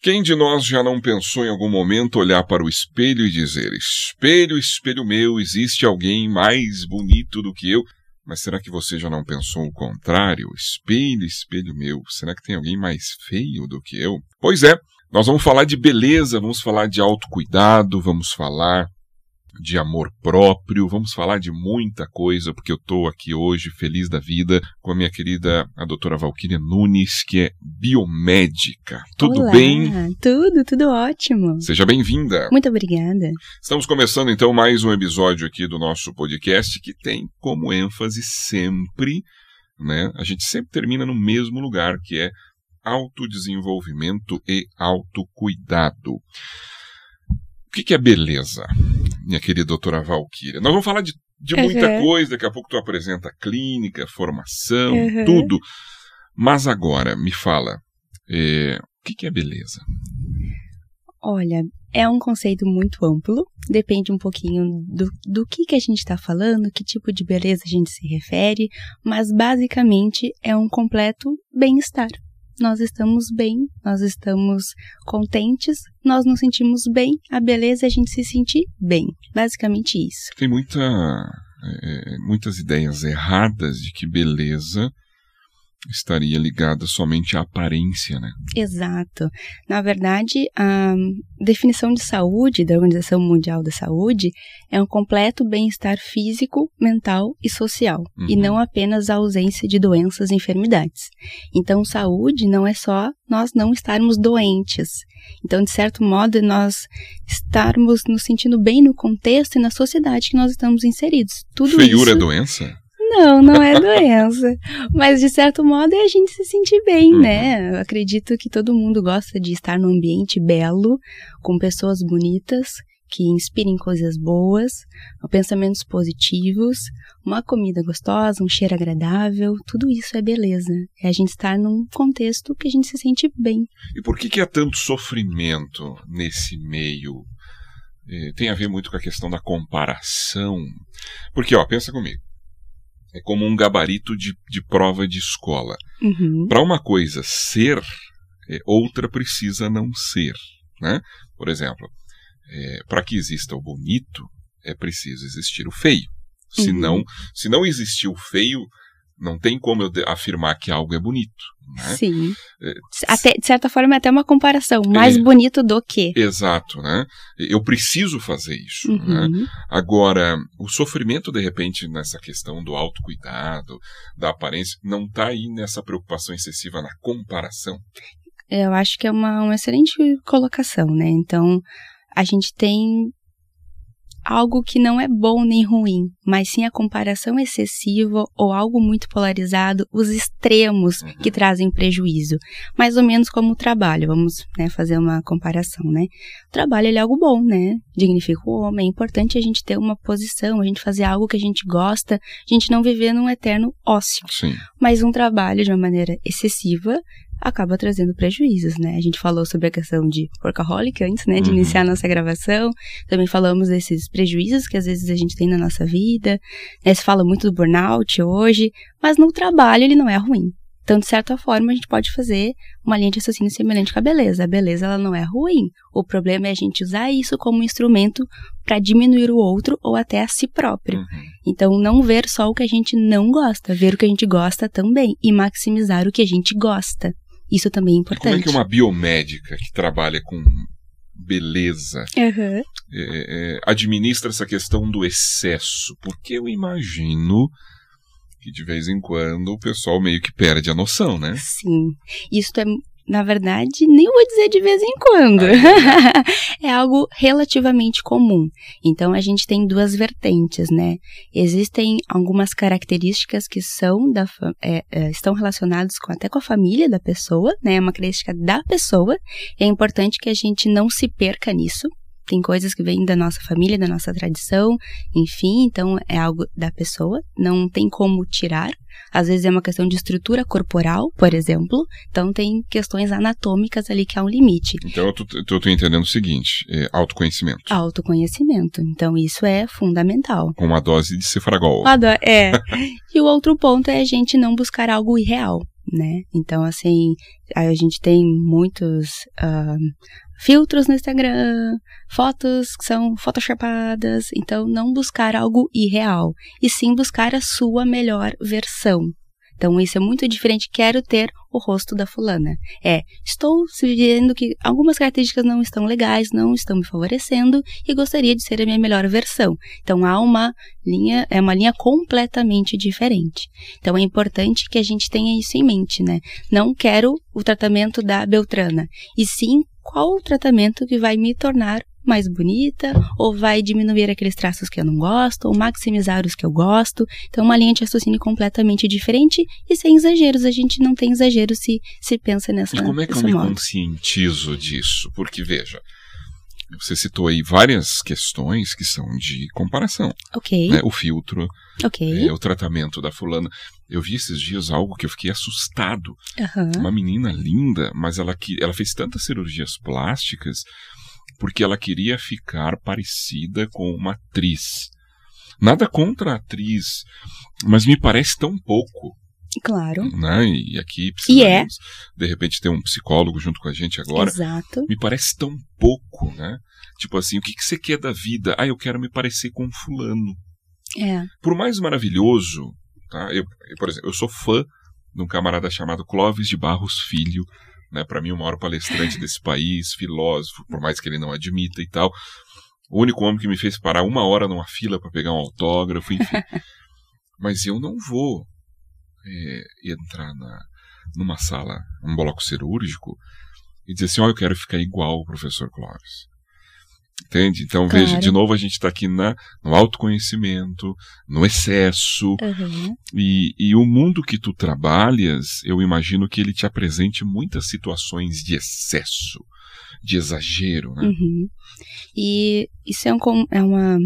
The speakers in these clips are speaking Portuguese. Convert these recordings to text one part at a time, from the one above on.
Quem de nós já não pensou em algum momento olhar para o espelho e dizer: Espelho, espelho meu, existe alguém mais bonito do que eu? Mas será que você já não pensou o contrário? Espelho, espelho meu, será que tem alguém mais feio do que eu? Pois é, nós vamos falar de beleza, vamos falar de autocuidado, vamos falar de amor próprio, vamos falar de muita coisa, porque eu estou aqui hoje feliz da vida com a minha querida, a doutora Valquíria Nunes, que é biomédica. Tudo Olá, bem? Tudo, tudo ótimo. Seja bem-vinda. Muito obrigada. Estamos começando então mais um episódio aqui do nosso podcast que tem como ênfase sempre, né? A gente sempre termina no mesmo lugar, que é autodesenvolvimento e autocuidado. O que, que é beleza, minha querida doutora Valquíria? Nós vamos falar de, de muita Uhum. coisa, daqui a pouco tu apresenta clínica, formação, Uhum. tudo. Mas agora, me fala, é, o que, que é beleza? Olha, é um conceito muito amplo, depende um pouquinho do, do que, que a gente está falando, que tipo de beleza a gente se refere, mas basicamente é um completo bem-estar. Nós estamos bem, nós estamos contentes, nós nos sentimos bem, a beleza é a gente se sentir bem. Basicamente isso. Tem muita, é, muitas ideias erradas de que beleza estaria ligada somente à aparência, né? Exato. Na verdade, a definição de saúde da Organização Mundial da Saúde é um completo bem-estar físico, mental e social, Uhum. e não apenas a ausência de doenças e enfermidades. Então, saúde não é só nós não estarmos doentes. Então, de certo modo, nós estarmos nos sentindo bem no contexto e na sociedade que nós estamos inseridos. Tudo Feiura isso... é doença? Não, não é doença. Mas de certo modo é a gente se sentir bem, Uhum. né? Eu acredito que todo mundo gosta de estar num ambiente belo, com pessoas bonitas, que inspirem coisas boas, pensamentos positivos, uma comida gostosa, um cheiro agradável, tudo isso é beleza. É a gente estar num contexto que a gente se sente bem. E por que, que há tanto sofrimento nesse meio? Eh, tem a ver muito com a questão da comparação. Porque, ó, pensa comigo. É como um gabarito de, de prova de escola. Uhum. Para uma coisa ser, eh, outra precisa não ser. Né? Por exemplo, para que exista o bonito, é preciso existir o feio. Se, Uhum. não, se não existir o feio, não tem como eu afirmar que algo é bonito. Né? Sim. É, Até, de certa forma, é até uma comparação. Mais É. bonito do que. Exato, né? Eu preciso fazer isso, né? Uhum. Agora, o sofrimento, de repente, nessa questão do autocuidado, da aparência, não está aí nessa preocupação excessiva na comparação. Eu acho que é uma, uma excelente colocação, né? Então, a gente tem algo que não é bom nem ruim, mas sim a comparação excessiva ou algo muito polarizado, os extremos Uhum. que trazem prejuízo. Mais ou menos como o trabalho, vamos né, fazer uma comparação, né? O trabalho é algo bom, né? Dignifica o homem, é importante a gente ter uma posição, a gente fazer algo que a gente gosta, a gente não viver num eterno ócio Sim. mas um trabalho de uma maneira excessiva acaba trazendo prejuízos, né? A gente falou sobre a questão de workaholic antes, né, de Uhum. iniciar a nossa gravação. Também falamos desses prejuízos que às vezes a gente tem na nossa vida. Né? Se fala muito do burnout hoje, mas no trabalho ele não é ruim. Então, de certa forma, a gente pode fazer uma linha de raciocínio semelhante com a beleza. A beleza, ela não é ruim. O problema é a gente usar isso como instrumento para diminuir o outro ou até a si próprio. Uhum. Então, não ver só o que a gente não gosta, ver o que a gente gosta também e maximizar o que a gente gosta. Isso também é E importante. como é que uma biomédica que trabalha com beleza Aham. é, é, administra essa questão do excesso? Porque eu imagino que de vez em quando o pessoal meio que perde a noção, né? Sim. Isso é, na verdade, nem vou dizer de vez em quando. é algo relativamente comum. Então, a gente tem duas vertentes, né? Existem algumas características que são da, é, é, estão relacionadas com, até com a família da pessoa, né? É uma característica da pessoa. É importante que a gente não se perca nisso. Tem coisas que vêm da nossa família, da nossa tradição, enfim, então é algo da pessoa, não tem como tirar. Às vezes é uma questão de estrutura corporal, por exemplo, então tem questões anatômicas ali que há um limite. Então eu tô, tô entendendo o seguinte: é, autoconhecimento. Autoconhecimento, então isso é fundamental. Com uma dose de cefragol. É. e o outro ponto é a gente não buscar algo irreal. né? Então, assim, a gente tem muitos uh, filtros no Instagram, fotos que são photoshopadas, então não buscar algo irreal, e sim buscar a sua melhor versão. Então isso é muito diferente. Quero ter o rosto da fulana. É, estou vendo que algumas características não estão legais, não estão me favorecendo e gostaria de ser a minha melhor versão. Então há uma linha, é uma linha completamente diferente. Então é importante que a gente tenha isso em mente, né? Não quero o tratamento da Beltrana, e sim qual o tratamento que vai me tornar mais bonita, ou vai diminuir aqueles traços que eu não gosto, ou maximizar os que eu gosto. Então, uma linha de raciocínio completamente diferente e sem exageros. A gente não tem exagero se, se pensa nessa. E como é que eu me modo. conscientizo disso? Porque, veja. Você citou aí várias questões que são de comparação. Ok. Né? O filtro, ok. É, o tratamento da fulana. Eu vi esses dias algo que eu fiquei assustado. Uhum. Uma menina linda, mas ela, ela fez tantas cirurgias plásticas porque ela queria ficar parecida com uma atriz. Nada contra a atriz, mas me parece tão pouco. Claro. Né? E aqui precisamos, é. de repente, ter um psicólogo junto com a gente agora. Exato. Me parece tão pouco, né? Tipo assim, o que, que você quer da vida? Ah, eu quero me parecer com fulano. É. Por mais maravilhoso, tá? Eu, eu, por exemplo, eu sou fã de um camarada chamado Clóvis de Barros Filho, né? Para mim, o maior palestrante desse país, filósofo, por mais que ele não admita e tal. O único homem que me fez parar uma hora numa fila para pegar um autógrafo, enfim. Mas eu não vou é, entrar na, numa sala, um bloco cirúrgico, e dizer assim: ó, oh, eu quero ficar igual o professor Clóvis. Entende? Então, claro. veja, de novo a gente está aqui na, no autoconhecimento, no excesso. Uhum. E, e o mundo que tu trabalhas, eu imagino que ele te apresente muitas situações de excesso, de exagero. Né? Uhum. E isso é, um, é uma.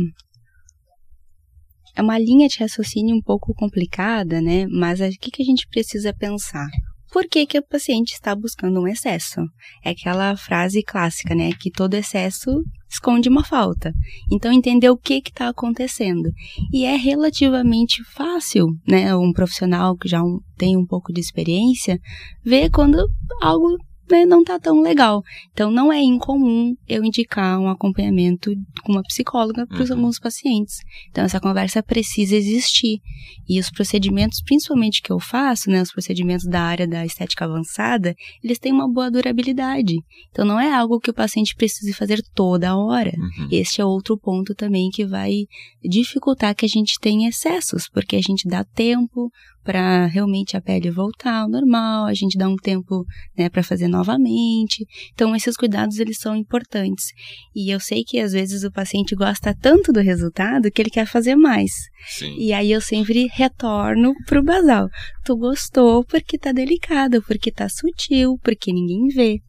É uma linha de raciocínio um pouco complicada, né? Mas o que, que a gente precisa pensar? Por que, que o paciente está buscando um excesso? É aquela frase clássica, né? Que todo excesso esconde uma falta. Então, entender o que está acontecendo. E é relativamente fácil, né? Um profissional que já tem um pouco de experiência, ver quando algo né, não tá tão legal. Então, não é incomum eu indicar um acompanhamento com uma psicóloga para uhum. alguns pacientes. Então, essa conversa precisa existir. E os procedimentos, principalmente que eu faço, né, os procedimentos da área da estética avançada, eles têm uma boa durabilidade. Então, não é algo que o paciente precise fazer toda hora. Uhum. Este é outro ponto também que vai dificultar que a gente tenha excessos, porque a gente dá tempo, para realmente a pele voltar ao normal, a gente dá um tempo né, para fazer novamente. Então, esses cuidados eles são importantes. E eu sei que às vezes o paciente gosta tanto do resultado que ele quer fazer mais. Sim. E aí eu sempre retorno pro basal. Tu gostou porque tá delicado, porque tá sutil, porque ninguém vê.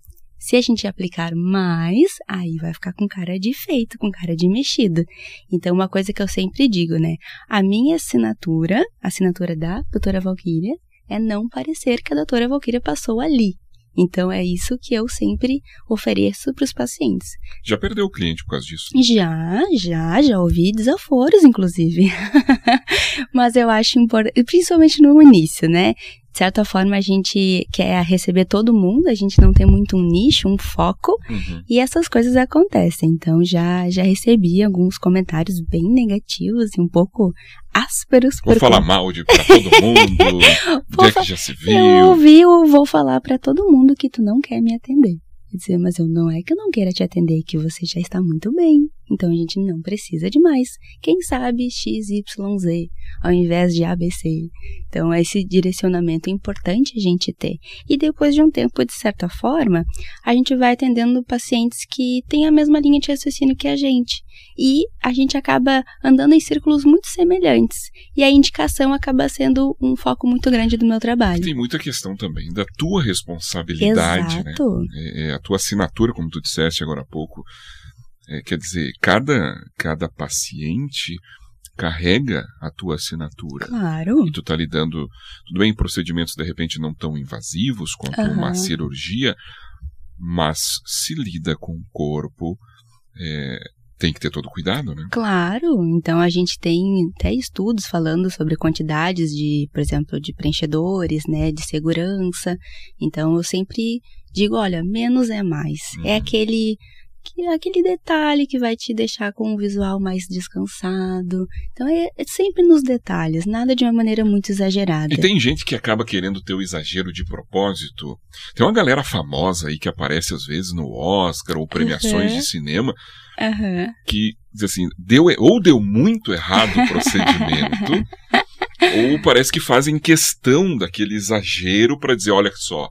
Se a gente aplicar mais, aí vai ficar com cara de feito, com cara de mexido. Então, uma coisa que eu sempre digo, né? A minha assinatura, a assinatura da doutora Valquíria, é não parecer que a doutora Valquíria passou ali. Então é isso que eu sempre ofereço para os pacientes. Já perdeu o cliente por causa disso? Já, já, já ouvi desaforos, inclusive. Mas eu acho importante, principalmente no início, né? De certa forma a gente quer receber todo mundo, a gente não tem muito um nicho, um foco, uhum. e essas coisas acontecem. Então já já recebi alguns comentários bem negativos e um pouco ásperos. Vou falar mal de pra todo mundo, onde é que já se viu. Eu ouvi, eu vou falar para todo mundo que tu não quer me atender dizer, mas eu não é que eu não queira te atender, é que você já está muito bem. Então a gente não precisa de mais. Quem sabe XYZ ao invés de ABC. Então esse direcionamento é importante a gente ter. E depois de um tempo, de certa forma, a gente vai atendendo pacientes que têm a mesma linha de raciocínio que a gente. E a gente acaba andando em círculos muito semelhantes. E a indicação acaba sendo um foco muito grande do meu trabalho. Tem muita questão também da tua responsabilidade, né? Exato. né? É, a tua assinatura, como tu disseste agora há pouco. É, quer dizer, cada, cada paciente carrega a tua assinatura. Claro. E tu tá lidando, tudo bem, procedimentos de repente não tão invasivos quanto Aham. uma cirurgia, mas se lida com o corpo, é, tem que ter todo cuidado, né? Claro, então a gente tem até estudos falando sobre quantidades de, por exemplo, de preenchedores, né, de segurança. Então eu sempre digo, olha, menos é mais. É uhum. É aquele que é aquele detalhe que vai te deixar com um visual mais descansado. Então é, é, sempre nos detalhes, nada de uma maneira muito exagerada. E tem gente que acaba querendo ter o exagero de propósito. Tem uma galera famosa aí que aparece às vezes no Oscar ou premiações uhum. de cinema uhum. que diz assim, deu ou deu muito errado o procedimento. ou parece que fazem questão daquele exagero para dizer, olha só,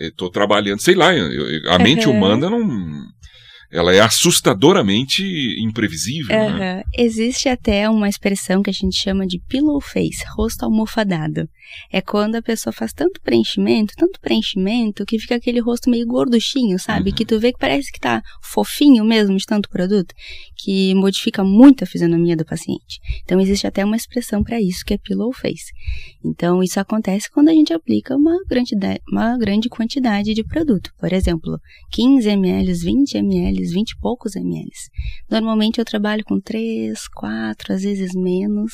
estou é, trabalhando, sei lá, eu, a mente uhum. humana não ela é assustadoramente imprevisível. Uhum. Né? Existe até uma expressão que a gente chama de pillow face, rosto almofadado. É quando a pessoa faz tanto preenchimento, tanto preenchimento, que fica aquele rosto meio gorduchinho, sabe? Uhum. Que tu vê que parece que tá fofinho mesmo de tanto produto, que modifica muito a fisionomia do paciente. Então existe até uma expressão para isso, que é pillow face. Então isso acontece quando a gente aplica uma grande, uma grande quantidade de produto. Por exemplo, 15 ml, 20 ml ml, 20 e poucos ml. Normalmente eu trabalho com 3, 4, às vezes menos.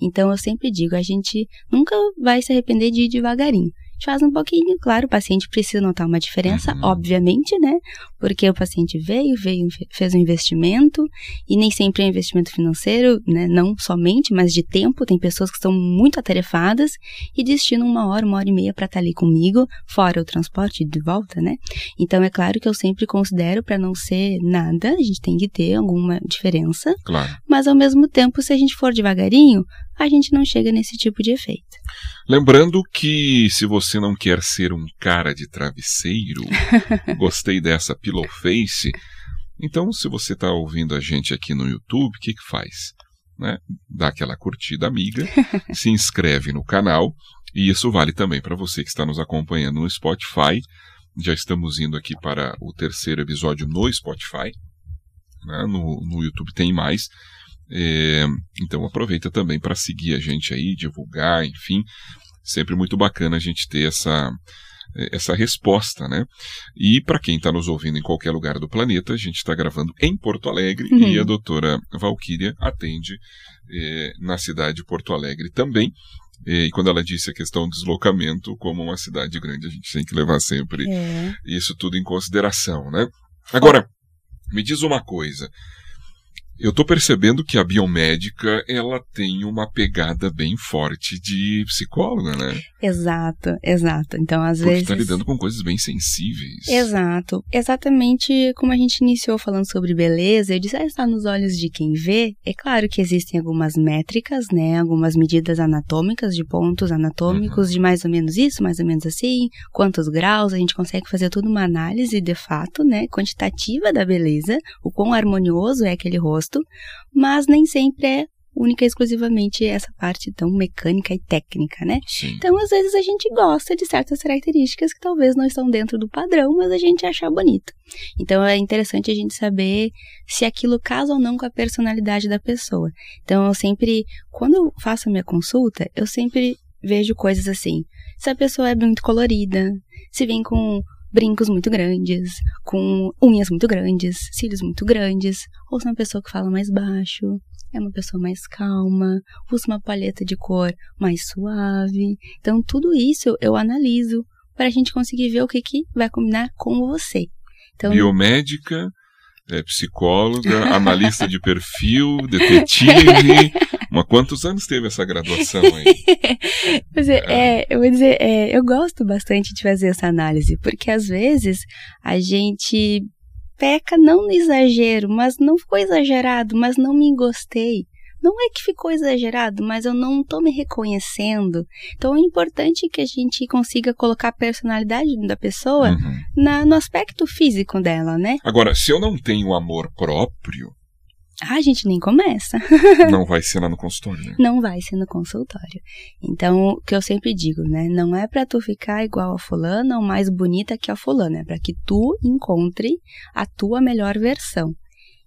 Então eu sempre digo, a gente nunca vai se arrepender de ir devagarinho faz um pouquinho. Claro, o paciente precisa notar uma diferença, uhum. obviamente, né? Porque o paciente veio, veio, fez um investimento, e nem sempre é investimento financeiro, né? Não somente, mas de tempo. Tem pessoas que estão muito atarefadas e destinam uma hora, uma hora e meia para estar tá ali comigo, fora o transporte de volta, né? Então é claro que eu sempre considero para não ser nada, a gente tem que ter alguma diferença. Claro. Mas ao mesmo tempo, se a gente for devagarinho, a gente não chega nesse tipo de efeito. Lembrando que se você não quer ser um cara de travesseiro, gostei dessa pillow face, então se você está ouvindo a gente aqui no YouTube, o que, que faz? Né? Dá aquela curtida amiga, se inscreve no canal, e isso vale também para você que está nos acompanhando no Spotify. Já estamos indo aqui para o terceiro episódio no Spotify. Né? No, no YouTube tem mais. É, então aproveita também para seguir a gente aí, divulgar, enfim. Sempre muito bacana a gente ter essa, essa resposta, né? E para quem está nos ouvindo em qualquer lugar do planeta, a gente está gravando em Porto Alegre uhum. e a doutora Valquíria atende é, na cidade de Porto Alegre também. E quando ela disse a questão do deslocamento, como uma cidade grande, a gente tem que levar sempre é. isso tudo em consideração, né? Agora, me diz uma coisa. Eu estou percebendo que a biomédica ela tem uma pegada bem forte de psicóloga, né? Exato, exato. Então, às Porque vezes. está lidando com coisas bem sensíveis. Exato. Exatamente como a gente iniciou falando sobre beleza, eu disse, ah, está nos olhos de quem vê. É claro que existem algumas métricas, né? Algumas medidas anatômicas, de pontos anatômicos, uhum. de mais ou menos isso, mais ou menos assim, quantos graus, a gente consegue fazer toda uma análise de fato, né? Quantitativa da beleza, o quão harmonioso é aquele rosto gosto, mas nem sempre é única e exclusivamente essa parte tão mecânica e técnica, né? Sim. Então, às vezes a gente gosta de certas características que talvez não estão dentro do padrão, mas a gente acha bonito. Então, é interessante a gente saber se aquilo casa ou não com a personalidade da pessoa. Então, eu sempre, quando eu faço a minha consulta, eu sempre vejo coisas assim. Se a pessoa é muito colorida, se vem com brincos muito grandes, com unhas muito grandes, cílios muito grandes, ou se é uma pessoa que fala mais baixo, é uma pessoa mais calma, usa uma paleta de cor mais suave. Então, tudo isso eu analiso para a gente conseguir ver o que, que vai combinar com você. Então, Biomédica, é, psicóloga, analista de perfil, detetive. Mas quantos anos teve essa graduação aí? Mas é, é, eu vou dizer, é, eu gosto bastante de fazer essa análise, porque às vezes a gente peca não no exagero, mas não ficou exagerado, mas não me gostei. Não é que ficou exagerado, mas eu não estou me reconhecendo. Então é importante que a gente consiga colocar a personalidade da pessoa uhum. na, no aspecto físico dela, né? Agora, se eu não tenho amor próprio, ah, a gente nem começa. não vai ser lá no consultório, né? Não vai ser no consultório. Então, o que eu sempre digo, né? Não é para tu ficar igual a fulana ou mais bonita que a fulana, é para que tu encontre a tua melhor versão.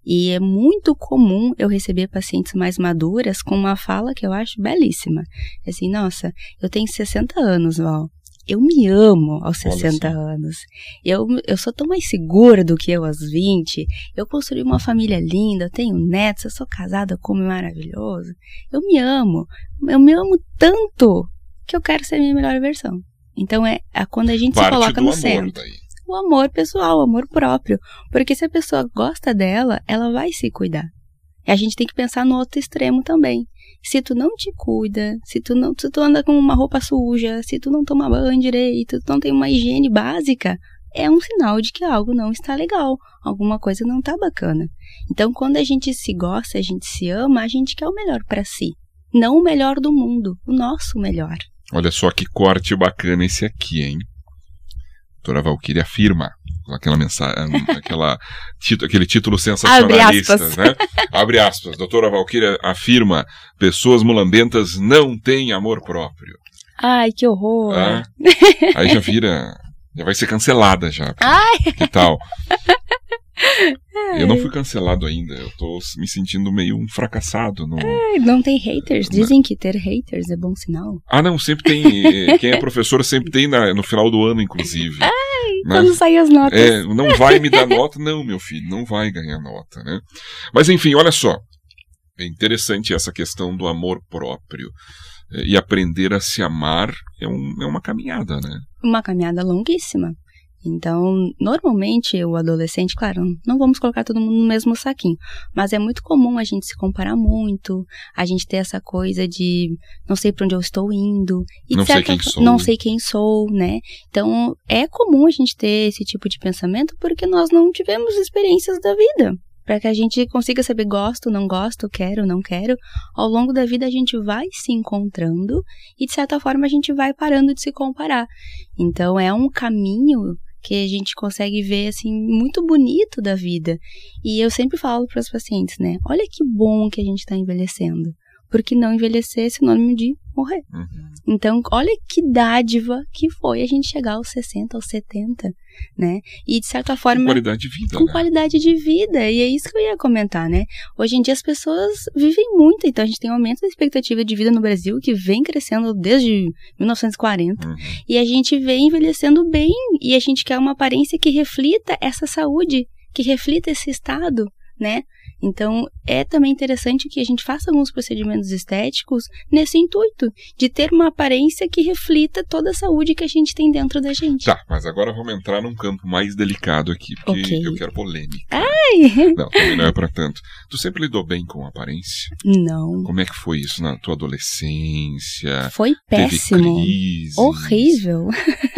E é muito comum eu receber pacientes mais maduras com uma fala que eu acho belíssima. Assim, nossa, eu tenho 60 anos, Val. Eu me amo aos 60 anos. Eu, eu sou tão mais segura do que eu aos 20. Eu construí uma família linda, eu tenho netos, eu sou casada, como é maravilhoso. Eu me amo. Eu me amo tanto que eu quero ser a minha melhor versão. Então é, é quando a gente Parte se coloca no centro. Daí. O amor pessoal, o amor próprio. Porque se a pessoa gosta dela, ela vai se cuidar. E a gente tem que pensar no outro extremo também. Se tu não te cuida, se tu não se tu anda com uma roupa suja, se tu não toma banho direito, tu não tem uma higiene básica, é um sinal de que algo não está legal, alguma coisa não está bacana. Então, quando a gente se gosta, a gente se ama, a gente quer o melhor para si, não o melhor do mundo, o nosso melhor. Olha só que corte bacana esse aqui, hein? Doutora Valkyrie afirma aquela mensagem, aquela, aquele título sensacionalista, Abre né? Abre aspas. Doutora Valquíria afirma: pessoas mulambentas não têm amor próprio. Ai, que horror! Ah, aí já vira. Já vai ser cancelada já. Ai! Que tal? Eu não fui cancelado ainda, eu tô me sentindo meio um fracassado. No... É, não tem haters, dizem que ter haters é bom sinal. Ah, não, sempre tem. Quem é professor sempre tem na, no final do ano, inclusive. Ai, né? quando saem as notas. É, não vai me dar nota, não, meu filho, não vai ganhar nota, né? Mas enfim, olha só. É interessante essa questão do amor próprio. É, e aprender a se amar é, um, é uma caminhada, né? Uma caminhada longuíssima. Então, normalmente o adolescente, claro, não vamos colocar todo mundo no mesmo saquinho, mas é muito comum a gente se comparar muito, a gente ter essa coisa de não sei para onde eu estou indo, e não sei quem sou, não sei quem sou, né? Então, é comum a gente ter esse tipo de pensamento porque nós não tivemos experiências da vida para que a gente consiga saber gosto, não gosto, quero, não quero. Ao longo da vida a gente vai se encontrando e de certa forma a gente vai parando de se comparar. Então é um caminho que a gente consegue ver assim muito bonito da vida. E eu sempre falo para os pacientes, né? Olha que bom que a gente está envelhecendo porque não envelhecer é sinônimo de morrer. Uhum. Então, olha que dádiva que foi a gente chegar aos 60, aos 70, né? E de certa forma. Com qualidade de vida. Com né? qualidade de vida. E é isso que eu ia comentar, né? Hoje em dia as pessoas vivem muito, então a gente tem um aumento da expectativa de vida no Brasil que vem crescendo desde 1940. Uhum. E a gente vem envelhecendo bem e a gente quer uma aparência que reflita essa saúde, que reflita esse estado, né? Então, é também interessante que a gente faça alguns procedimentos estéticos nesse intuito, de ter uma aparência que reflita toda a saúde que a gente tem dentro da gente. Tá, mas agora vamos entrar num campo mais delicado aqui, porque okay. eu quero polêmica. Ai! Não, também não é para tanto. Tu sempre lidou bem com a aparência? Não. Como é que foi isso na tua adolescência? Foi péssimo. Horrível.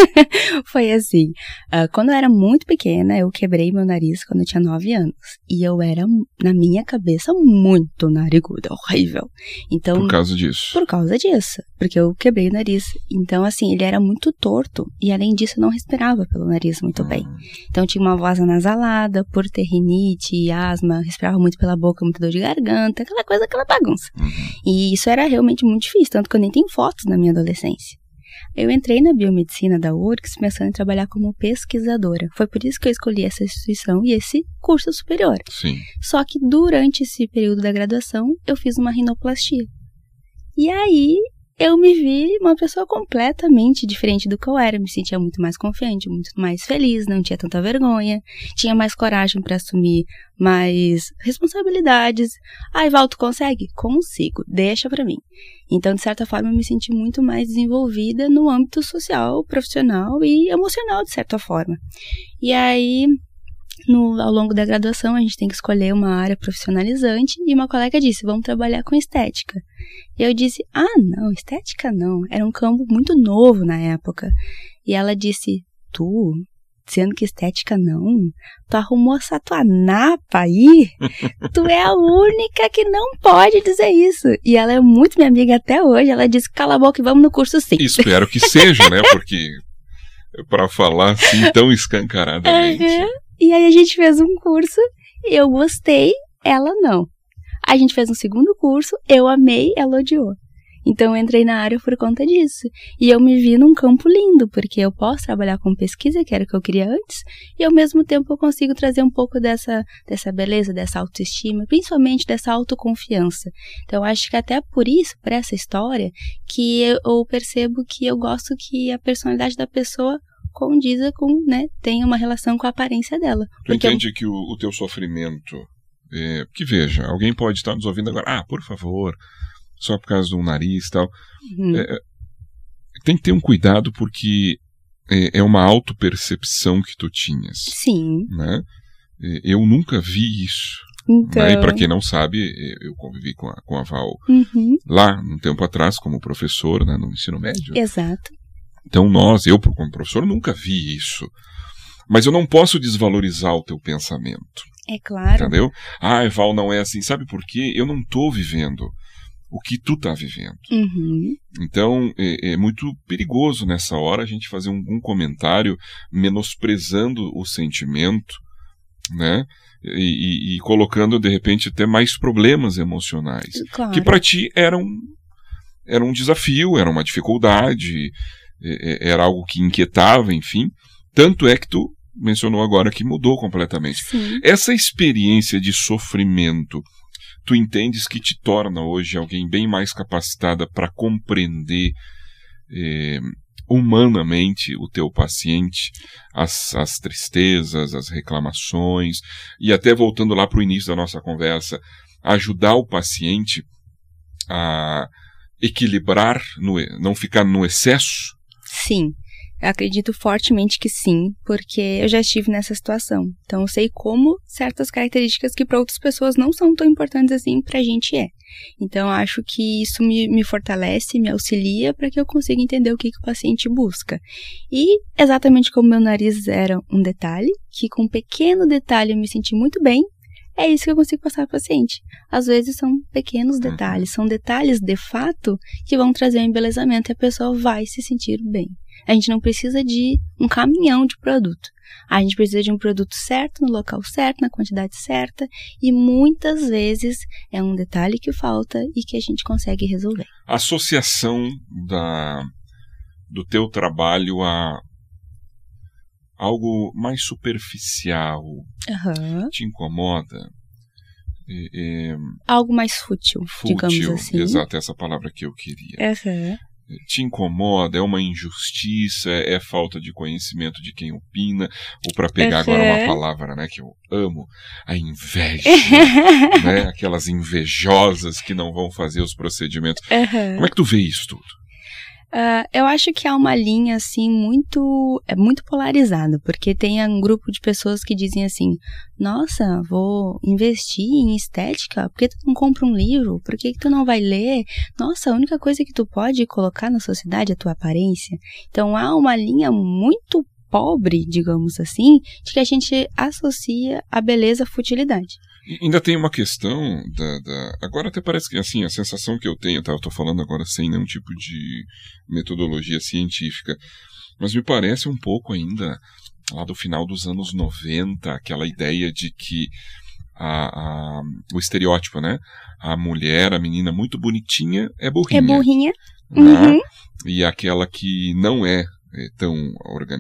foi assim, uh, quando eu era muito pequena, eu quebrei meu nariz quando eu tinha 9 anos. E eu era, na minha cabeça muito nariguda, horrível. Então, por causa disso. Por causa disso, porque eu quebrei o nariz. Então, assim, ele era muito torto e além disso eu não respirava pelo nariz muito hum. bem. Então, tinha uma voz anasalada por ter rinite e asma, respirava muito pela boca, muita dor de garganta, aquela coisa, aquela bagunça. Uhum. E isso era realmente muito difícil, tanto que eu nem tenho fotos na minha adolescência. Eu entrei na biomedicina da URGS pensando em trabalhar como pesquisadora. Foi por isso que eu escolhi essa instituição e esse curso superior. Sim. Só que durante esse período da graduação, eu fiz uma rinoplastia. E aí eu me vi uma pessoa completamente diferente do que eu era. Me sentia muito mais confiante, muito mais feliz, não tinha tanta vergonha, tinha mais coragem para assumir mais responsabilidades. Ai, Val, tu consegue? Consigo, deixa para mim. Então, de certa forma, eu me senti muito mais desenvolvida no âmbito social, profissional e emocional, de certa forma. E aí, no, ao longo da graduação, a gente tem que escolher uma área profissionalizante e uma colega disse: vamos trabalhar com estética. E eu disse: ah, não, estética não. Era um campo muito novo na época. E ela disse: tu, dizendo que estética não, tu arrumou essa tua napa aí? tu é a única que não pode dizer isso. E ela é muito minha amiga até hoje. Ela disse: cala a boca e vamos no curso sim. Espero que seja, né? Porque para falar assim tão escancaradamente. Uhum. E aí a gente fez um curso, eu gostei, ela não. A gente fez um segundo curso, eu amei, ela odiou. Então eu entrei na área por conta disso. E eu me vi num campo lindo, porque eu posso trabalhar com pesquisa, que era o que eu queria antes, e ao mesmo tempo eu consigo trazer um pouco dessa, dessa beleza, dessa autoestima, principalmente dessa autoconfiança. Então acho que até por isso, por essa história, que eu, eu percebo que eu gosto que a personalidade da pessoa condiza com, né, tenha uma relação com a aparência dela. Tu entende eu... que o, o teu sofrimento, é, que veja, alguém pode estar nos ouvindo agora, ah, por favor, só por causa do nariz e tal. Uhum. É, tem que ter um cuidado porque é, é uma autopercepção que tu tinhas. Sim. Né? Eu nunca vi isso. Então... Né? E para quem não sabe, eu convivi com a, com a Val uhum. lá, um tempo atrás, como professor né, no ensino médio. Exato. Então nós, eu como professor, nunca vi isso. Mas eu não posso desvalorizar o teu pensamento. É claro. Entendeu? Ah, Val não é assim. Sabe por quê? Eu não estou vivendo o que tu tá vivendo. Uhum. Então, é, é, muito perigoso nessa hora a gente fazer um, um comentário menosprezando o sentimento, né? E, e, e, colocando, de repente, até mais problemas emocionais. Claro. Que para ti era um, era um desafio, era uma dificuldade, é, é, era algo que inquietava, enfim. Tanto é que tu mencionou agora que mudou completamente. Sim. Essa experiência de sofrimento tu entendes que te torna hoje alguém bem mais capacitada para compreender eh, humanamente o teu paciente, as, as tristezas, as reclamações, e até voltando lá para o início da nossa conversa, ajudar o paciente a equilibrar, no, não ficar no excesso? Sim. Acredito fortemente que sim, porque eu já estive nessa situação. Então eu sei como certas características que para outras pessoas não são tão importantes assim para a gente é. Então eu acho que isso me, me fortalece, me auxilia para que eu consiga entender o que, que o paciente busca. E exatamente como meu nariz era um detalhe, que com um pequeno detalhe eu me senti muito bem, é isso que eu consigo passar para o paciente. Às vezes são pequenos uhum. detalhes, são detalhes de fato que vão trazer um embelezamento e a pessoa vai se sentir bem. A gente não precisa de um caminhão de produto. A gente precisa de um produto certo, no local certo, na quantidade certa, e muitas vezes é um detalhe que falta e que a gente consegue resolver. Associação da, do teu trabalho a algo mais superficial uhum. te incomoda? É, é, algo mais fútil, fútil, digamos assim. Exato, essa palavra que eu queria. Uhum te incomoda, é uma injustiça, é, é, falta de conhecimento de quem opina, ou para pegar uhum. agora uma palavra né, que eu amo, a inveja, né, aquelas invejosas que não vão fazer os procedimentos. Uhum. Como é que tu vê isso tudo? Uh, eu acho que há uma linha assim muito é muito polarizada, porque tem um grupo de pessoas que dizem assim: "Nossa, vou investir em estética, por que tu não compra um livro? Por que, que tu não vai ler? Nossa, a única coisa que tu pode colocar na sociedade é a tua aparência". Então há uma linha muito pobre, digamos assim, de que a gente associa a beleza à futilidade. E ainda tem uma questão da, da, Agora até parece que assim, a sensação que eu tenho, tá? Eu tô falando agora sem nenhum tipo de metodologia científica, mas me parece um pouco ainda lá do final dos anos 90, aquela ideia de que a, a, o estereótipo, né? A mulher, a menina muito bonitinha é burrinha. É burrinha. Né? Uhum. E aquela que não é, é tão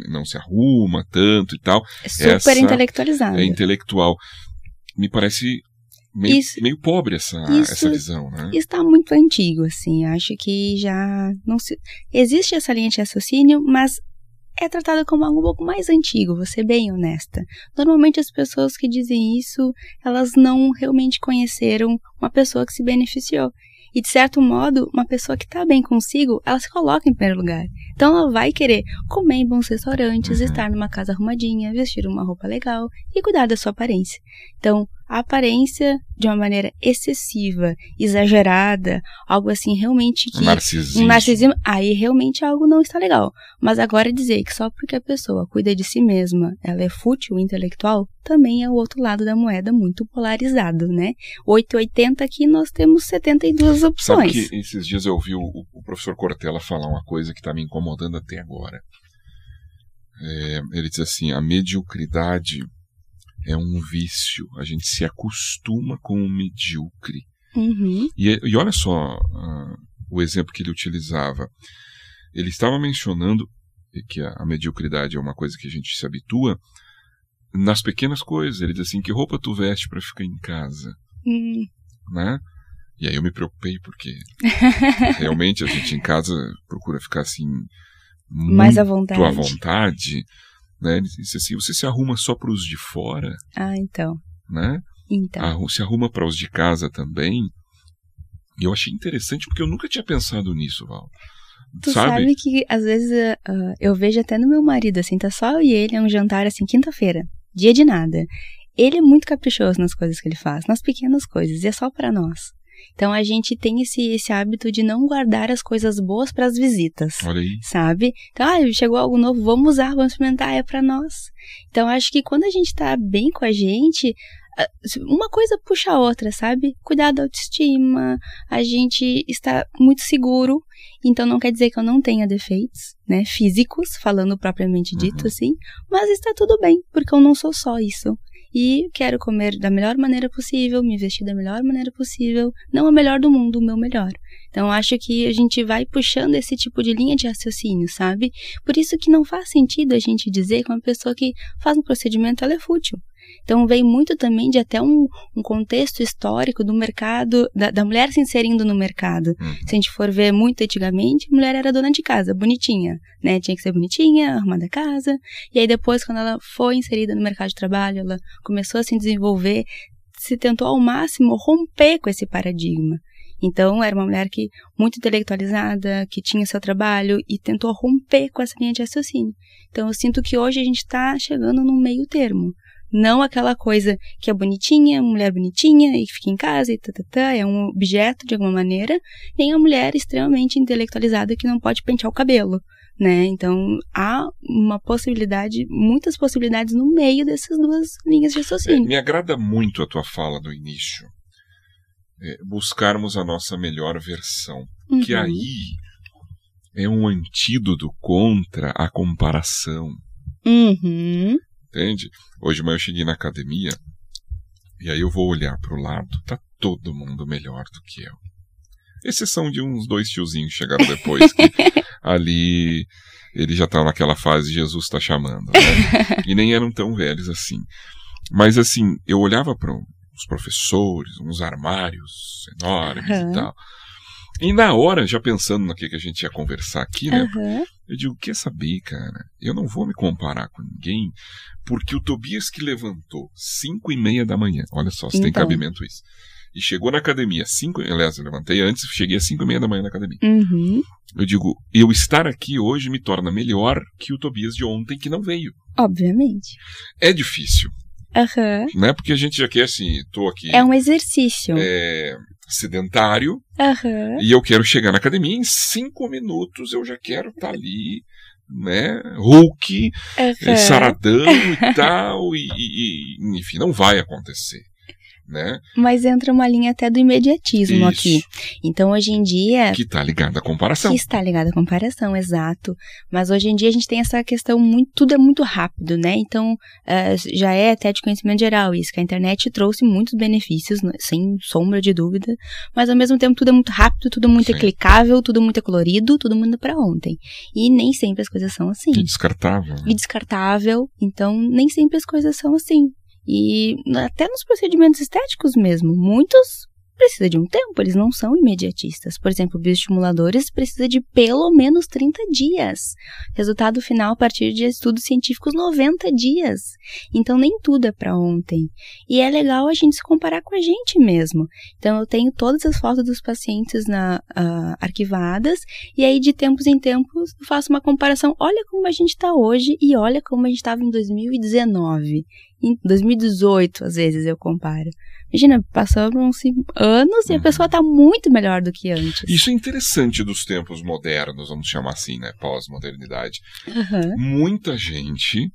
não se arruma tanto e tal. É super intelectualizada. É intelectual me parece meio, isso, meio pobre essa, essa visão, né? Está muito antigo, assim. Acho que já não se. Existe essa linha de raciocínio, mas é tratada como algo um pouco mais antigo, vou ser bem honesta. Normalmente as pessoas que dizem isso, elas não realmente conheceram uma pessoa que se beneficiou. E de certo modo, uma pessoa que está bem consigo, ela se coloca em primeiro lugar. Então ela vai querer comer em bons restaurantes, uhum. estar numa casa arrumadinha, vestir uma roupa legal e cuidar da sua aparência. Então, a aparência de uma maneira excessiva, exagerada, algo assim realmente que narcisismo. um narcisismo, aí realmente algo não está legal. Mas agora dizer que só porque a pessoa cuida de si mesma, ela é fútil intelectual, também é o outro lado da moeda muito polarizado, né? 880 aqui nós temos 72 opções. Sabe que esses dias eu ouvi o, o professor Cortella falar uma coisa que está me incomodando até agora. É, ele diz assim: a mediocridade é um vício. A gente se acostuma com o medíocre. Uhum. E, e, olha só, uh, o exemplo que ele utilizava. Ele estava mencionando que a, a mediocridade é uma coisa que a gente se habitua nas pequenas coisas. Ele diz assim: que roupa tu veste para ficar em casa? Hum. Né? E aí eu me preocupei porque realmente a gente em casa procura ficar assim mais à vontade. à vontade. Né? Ele disse assim: você se arruma só para os de fora? Ah, então. Né? Então. Se arruma para os de casa também. E eu achei interessante porque eu nunca tinha pensado nisso, Val. Tu sabe? sabe que às vezes uh, eu vejo até no meu marido, assim, tá só eu e ele, é um jantar assim, quinta-feira, dia de nada. Ele é muito caprichoso nas coisas que ele faz, nas pequenas coisas, e é só para nós. Então a gente tem esse, esse hábito de não guardar as coisas boas para as visitas. Olha aí. Sabe? Então, ah, chegou algo novo, vamos usar, vamos experimentar, é para nós. Então acho que quando a gente tá bem com a gente, uma coisa puxa a outra, sabe? Cuidar da autoestima, a gente está muito seguro, então não quer dizer que eu não tenha defeitos, né, físicos, falando propriamente dito uhum. assim, mas está tudo bem, porque eu não sou só isso. E quero comer da melhor maneira possível, me vestir da melhor maneira possível, não a melhor do mundo, o meu melhor. Então acho que a gente vai puxando esse tipo de linha de raciocínio, sabe? Por isso que não faz sentido a gente dizer que uma pessoa que faz um procedimento ela é fútil. Então vem muito também de até um, um contexto histórico do mercado, da, da, mulher se inserindo no mercado. Uhum. Se a gente for ver muito antigamente, a mulher era dona de casa, bonitinha, né? Tinha que ser bonitinha, arrumada a casa. E aí depois, quando ela foi inserida no mercado de trabalho, ela começou a se desenvolver, se tentou ao máximo romper com esse paradigma. Então, era uma mulher que muito intelectualizada, que tinha seu trabalho e tentou romper com essa linha de raciocínio. Então, eu sinto que hoje a gente está chegando num meio termo. Não aquela coisa que é bonitinha, mulher bonitinha e fica em casa e tatatá, é um objeto de alguma maneira, nem a mulher extremamente intelectualizada que não pode pentear o cabelo. Né? Então há uma possibilidade, muitas possibilidades no meio dessas duas linhas de raciocínio. É, me agrada muito a tua fala no início. É, buscarmos a nossa melhor versão. Uhum. Que aí é um antídoto contra a comparação. Uhum. Entende? Hoje de manhã eu cheguei na academia e aí eu vou olhar para o lado, tá todo mundo melhor do que eu. Exceção de uns dois tiozinhos que chegaram depois, que ali ele já tá naquela fase Jesus está chamando, né? E nem eram tão velhos assim. Mas assim, eu olhava para os professores, uns armários enormes uhum. e tal. E na hora, já pensando no que, que a gente ia conversar aqui, né? Uhum. Eu digo, quer saber, cara? Eu não vou me comparar com ninguém, porque o Tobias que levantou 5 e meia da manhã, olha só, se então. tem cabimento isso. E chegou na academia, cinco, aliás, eu levantei antes, cheguei às 5 e meia da manhã na academia. Uhum. Eu digo, eu estar aqui hoje me torna melhor que o Tobias de ontem que não veio. Obviamente. É difícil. Uhum. Né? Porque a gente já quer assim, tô aqui. É um exercício. É, sedentário. Uhum. E eu quero chegar na academia em cinco minutos, eu já quero estar tá ali, né? Hulk, uhum. saradão e tal. E, e, enfim, não vai acontecer né? Mas entra uma linha até do imediatismo Isso. aqui. Então, hoje em dia... Que está ligado à comparação. Que está ligado à comparação, exato. Mas hoje em dia a gente tem essa questão muito... Tudo é muito rápido, né? Então, uh, já é até de conhecimento geral isso, que a internet trouxe muitos benefícios, né? sem sombra de dúvida. Mas, ao mesmo tempo, tudo é muito rápido, tudo muito Sim. clicável, tudo muito colorido, tudo muito para ontem. E nem sempre as coisas são assim. E descartável. E descartável. Então, nem sempre as coisas são assim. E até nos procedimentos estéticos mesmo, muitos precisa de um tempo, eles não são imediatistas. Por exemplo, bioestimuladores precisa de pelo menos 30 dias. Resultado final a partir de estudos científicos 90 dias. Então nem tudo é para ontem. E é legal a gente se comparar com a gente mesmo. Então eu tenho todas as fotos dos pacientes na, uh, arquivadas e aí de tempos em tempos eu faço uma comparação. Olha como a gente está hoje e olha como a gente estava em 2019. Em 2018, às vezes eu comparo. Imagina, passaram-se anos e a uhum. pessoa está muito melhor do que antes. Isso é interessante dos tempos modernos, vamos chamar assim, né? Pós-modernidade. Uhum. Muita gente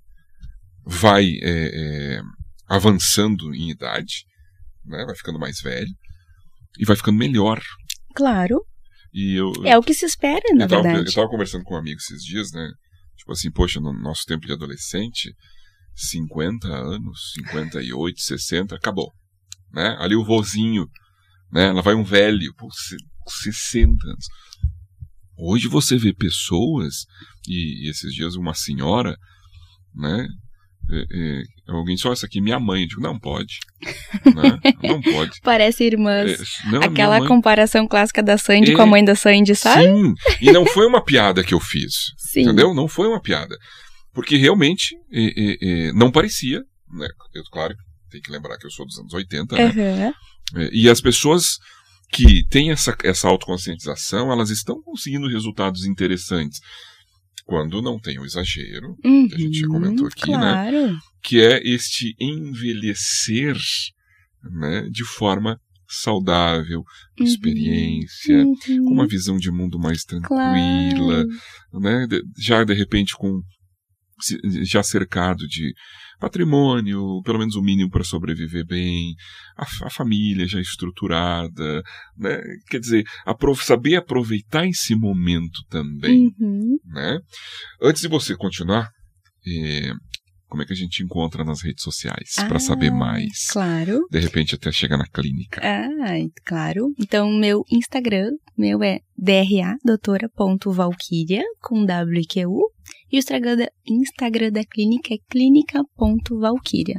vai é, é, avançando em idade, né? Vai ficando mais velho e vai ficando melhor. Claro. E eu, é o que se espera, na eu tava, verdade. Eu estava conversando com um amigo esses dias, né? Tipo assim, poxa, no nosso tempo de adolescente, 50 anos, 58, 60, acabou né? Ali o vozinho, né? Lá vai um velho, 60 anos. Hoje você vê pessoas, e, e esses dias uma senhora, né? É, é, alguém só essa aqui, minha mãe. Eu digo, não pode. né? Não pode. Parece irmãs. É, não, Aquela mãe... comparação clássica da Sandy com a é, mãe da Sandy, sabe? Sim, e não foi uma piada que eu fiz. Sim. Entendeu? Não foi uma piada. Porque realmente não parecia. Né? Eu, claro, tem que lembrar que eu sou dos anos 80, né? Uhum. E as pessoas que têm essa, essa autoconscientização, elas estão conseguindo resultados interessantes. Quando não tem o exagero, uhum, que a gente já uhum, comentou aqui, né? claro. né? Que é este envelhecer né, de forma saudável, uhum, experiência, uhum. com uma visão de mundo mais tranquila, claro. né? Já de repente com já cercado de patrimônio, pelo menos o mínimo para sobreviver bem, a, a, família já estruturada, né? Quer dizer, saber aproveitar esse momento também, uhum. né? Antes de você continuar, é, como é que a gente encontra nas redes sociais ah, para saber mais? Claro. De repente até chegar na clínica. Ah, claro. Então, meu Instagram, meu é dra doutora.valkyria com W e U. E o Instagram da, Instagram da clínica é clínica.valkyria.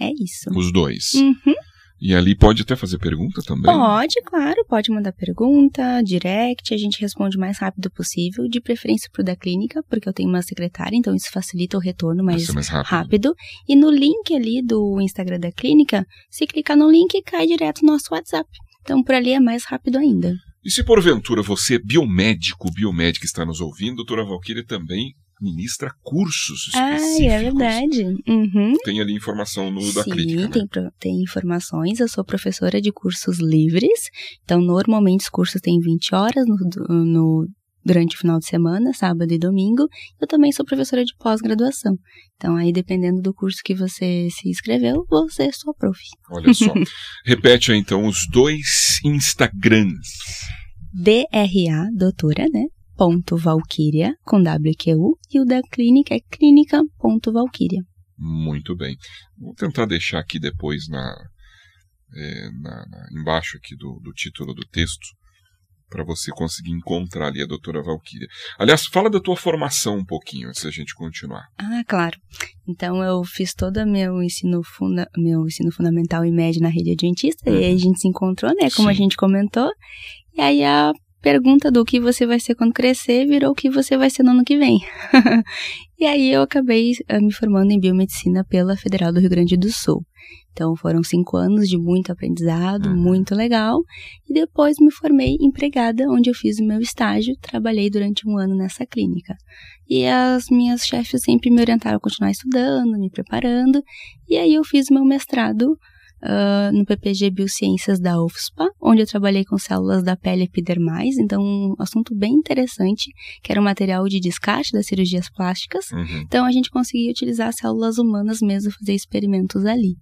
É isso. Os dois. Uhum. E ali pode até fazer pergunta também? Pode, claro, pode mandar pergunta, direct, a gente responde o mais rápido possível, de preferência pro da clínica, porque eu tenho uma secretária, então isso facilita o retorno mais, mais rápido. rápido. E no link ali do Instagram da clínica, se clicar no link, cai direto no nosso WhatsApp. Então por ali é mais rápido ainda. E se porventura você biomédico, biomédica está nos ouvindo, doutora Valquíria também ministra cursos específicos. Ah, é verdade. Uhum. Tem ali informação no Sim, da clínica, né? tem, tem informações. Eu sou professora de cursos livres. Então, normalmente os cursos têm 20 horas no, no durante o final de semana, sábado e domingo. Eu também sou professora de pós-graduação. Então, aí, dependendo do curso que você se inscreveu, você é sua prof. Olha só. Repete aí, então, os dois Instagrams. DRA, doutora, né? clínica.valkyria, com WQU, e o da clínica é clínica.valkyria. Muito bem. Vou tentar deixar aqui depois na, é, na, na embaixo aqui do, do título do texto para você conseguir encontrar ali a doutora Valquíria. Aliás, fala da tua formação um pouquinho, antes da gente continuar. Ah, claro. Então, eu fiz todo o meu ensino, funda meu ensino fundamental e médio na rede adventista, uhum. e aí a uhum. gente se encontrou, né, como Sim. a gente comentou, e aí a pergunta do que você vai ser quando crescer virou o que você vai ser no ano que vem. e aí eu acabei uh, me formando em biomedicina pela Federal do Rio Grande do Sul. Então foram cinco anos de muito aprendizado, uhum. muito legal. E depois me formei empregada, onde eu fiz o meu estágio, trabalhei durante um ano nessa clínica. E as minhas chefes sempre me orientaram a continuar estudando, me preparando. E aí eu fiz meu mestrado uh, no PPG Biociências da UFSPA, onde eu trabalhei com células da pele epidermais, então um assunto bem interessante, que era um material de descarte das cirurgias plásticas. Uhum. Então a gente conseguia utilizar células humanas mesmo, fazer experimentos ali.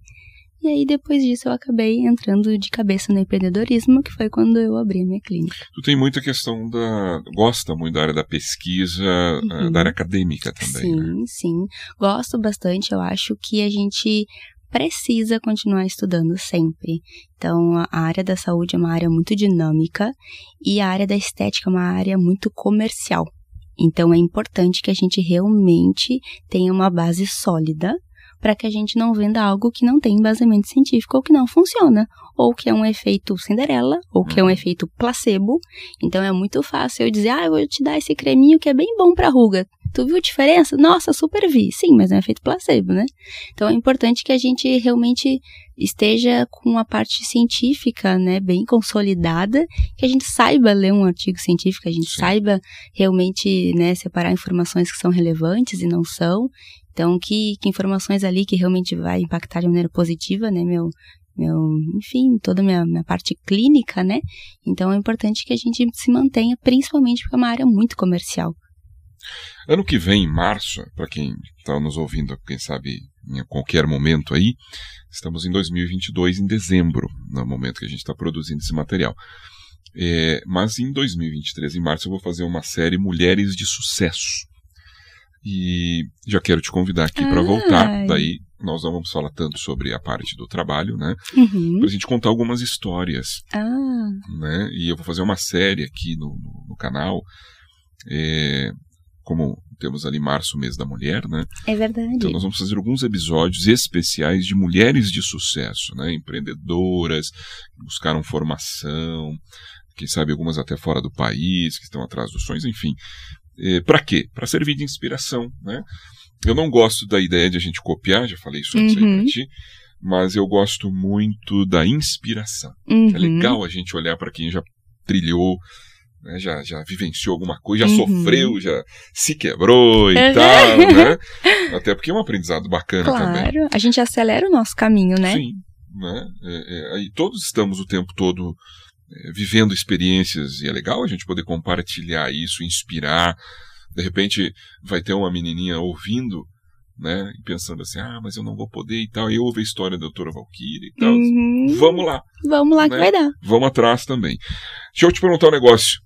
E aí, depois disso, eu acabei entrando de cabeça no empreendedorismo, que foi quando eu abri a minha clínica. Tu tem muita questão da. gosta muito da área da pesquisa, uhum. da área acadêmica também. Sim, né? sim. Gosto bastante. Eu acho que a gente precisa continuar estudando sempre. Então, a área da saúde é uma área muito dinâmica e a área da estética é uma área muito comercial. Então, é importante que a gente realmente tenha uma base sólida para que a gente não venda algo que não tem embasamento científico ou que não funciona, ou que é um efeito Cinderela, ou que é um uhum. efeito placebo. Então é muito fácil eu dizer, ah, eu vou te dar esse creminho que é bem bom para ruga. Tu viu a diferença? Nossa, super vi. Sim, mas é um efeito placebo, né? Então é importante que a gente realmente esteja com a parte científica, né, bem consolidada, que a gente saiba ler um artigo científico, a gente Sim. saiba realmente, né, separar informações que são relevantes e não são. Então, que, que informações ali que realmente vai impactar de maneira positiva, né, meu, meu, enfim, toda a minha, minha parte clínica, né? Então é importante que a gente se mantenha, principalmente porque é uma área muito comercial. Ano que vem, em março, para quem está nos ouvindo, quem sabe em qualquer momento aí, estamos em 2022, em dezembro, no momento que a gente está produzindo esse material. É, mas em 2023, em março, eu vou fazer uma série Mulheres de Sucesso. E já quero te convidar aqui para voltar. Daí nós não vamos falar tanto sobre a parte do trabalho, né? Uhum. Pra gente contar algumas histórias, Ah, né? E eu vou fazer uma série aqui no, no, no canal, é, como temos ali março, mês da mulher, né? é verdade. Então nós vamos fazer alguns episódios especiais de mulheres de sucesso, né? Empreendedoras, que buscaram formação, quem sabe algumas até fora do país, que estão atrás dos sonhos, enfim. É, para quê? Para servir de inspiração, né? Eu não gosto da ideia de a gente copiar, já falei isso antes aí Uhum. pra ti, mas eu gosto muito da inspiração. Uhum. É legal a gente olhar para quem já trilhou, né, já, já vivenciou alguma coisa, já Uhum. sofreu, já se quebrou e Uhum. tal, né? Até porque é um aprendizado bacana também. Claro, a gente acelera o nosso caminho, né? Sim, né? É, é, aí todos estamos o tempo todo é, vivendo experiências e é legal a gente poder compartilhar isso, inspirar. De repente vai ter uma menininha ouvindo, né? E pensando assim, ah, mas eu não vou poder e tal. E eu ouvi a história da doutora Valkyrie e tal. Uhum. Vamos lá, Vamos lá que né? vai dar. vamos atrás também. Deixa eu te perguntar um negócio.